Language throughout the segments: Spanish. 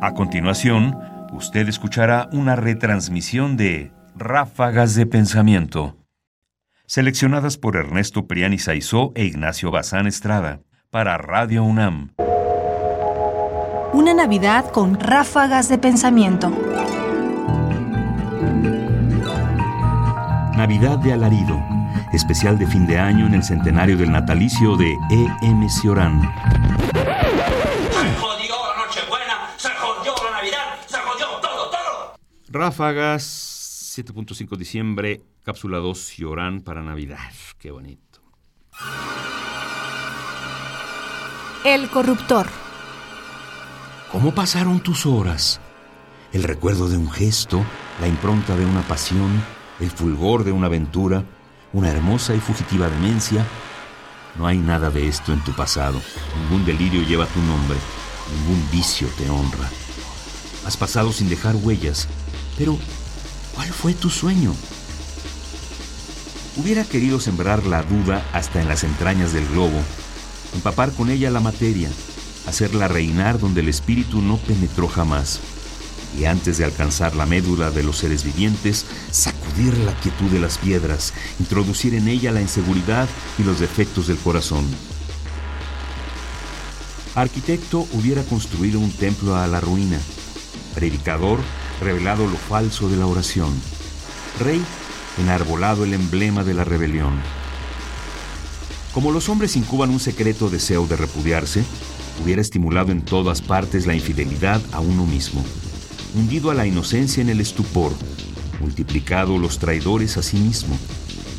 A continuación, usted escuchará una retransmisión de Ráfagas de Pensamiento, seleccionadas por Ernesto Priani Saizó e Ignacio Bazán Estrada, para Radio UNAM. Una Navidad con ráfagas de pensamiento. Navidad de Alarido, especial de fin de año en el centenario del natalicio de E. M. Ciorán. Ráfagas, 7.5 diciembre, cápsula 2, Llorán para Navidad. Qué bonito. El corruptor. ¿Cómo pasaron tus horas? El recuerdo de un gesto, la impronta de una pasión, el fulgor de una aventura, una hermosa y fugitiva demencia. No hay nada de esto en tu pasado. Ningún delirio lleva tu nombre. Ningún vicio te honra. Has pasado sin dejar huellas, pero, ¿cuál fue tu sueño? Hubiera querido sembrar la duda hasta en las entrañas del globo, empapar con ella la materia, hacerla reinar donde el espíritu no penetró jamás, y antes de alcanzar la médula de los seres vivientes, sacudir la quietud de las piedras, introducir en ella la inseguridad y los defectos del corazón. Arquitecto hubiera construido un templo a la ruina, predicador revelado lo falso de la oración. Rey, enarbolado el emblema de la rebelión. Como los hombres incuban un secreto deseo de repudiarse, hubiera estimulado en todas partes la infidelidad a uno mismo, hundido a la inocencia en el estupor, multiplicado los traidores a sí mismo,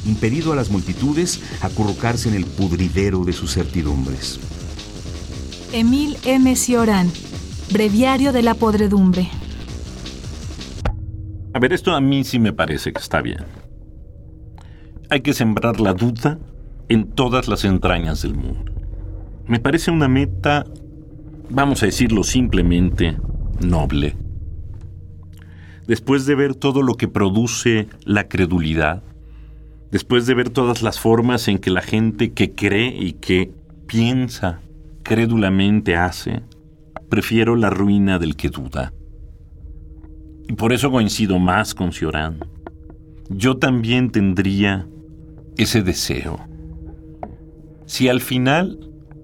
impedido a las multitudes acurrucarse en el pudridero de sus certidumbres. Emil M. Cioran, Breviario de la Podredumbre. A ver, esto a mí sí me parece que está bien. Hay que sembrar la duda en todas las entrañas del mundo. Me parece una meta, vamos a decirlo simplemente, noble. Después de ver todo lo que produce la credulidad, después de ver todas las formas en que la gente que cree y que piensa crédulamente hace, prefiero la ruina del que duda. Y por eso coincido más con Ciorán. Yo también tendría ese deseo. Si al final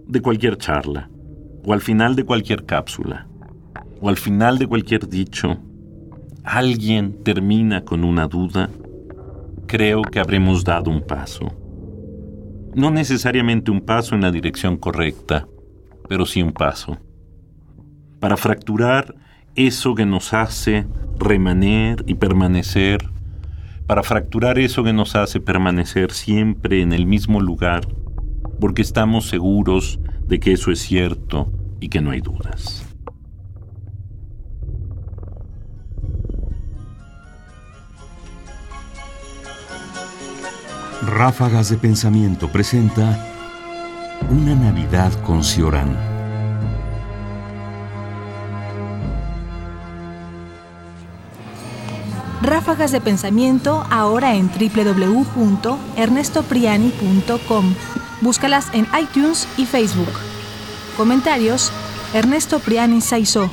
de cualquier charla, o al final de cualquier cápsula, o al final de cualquier dicho, alguien termina con una duda, creo que habremos dado un paso. No necesariamente un paso en la dirección correcta, pero sí un paso. Para fracturar eso que nos hace remaner y permanecer, para fracturar eso que nos hace permanecer siempre en el mismo lugar, porque estamos seguros de que eso es cierto y que no hay dudas. Ráfagas de Pensamiento presenta Una Navidad con Ciorán. Ráfagas de Pensamiento ahora en www.ernestopriani.com. Búscalas en iTunes y Facebook. Comentarios: Ernesto Priani Saizó.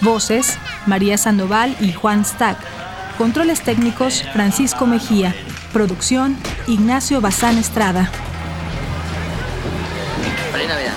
Voces: María Sandoval y Juan Stack. Controles técnicos: Francisco Mejía. Producción: Ignacio Bazán Estrada. Feliz Navidad.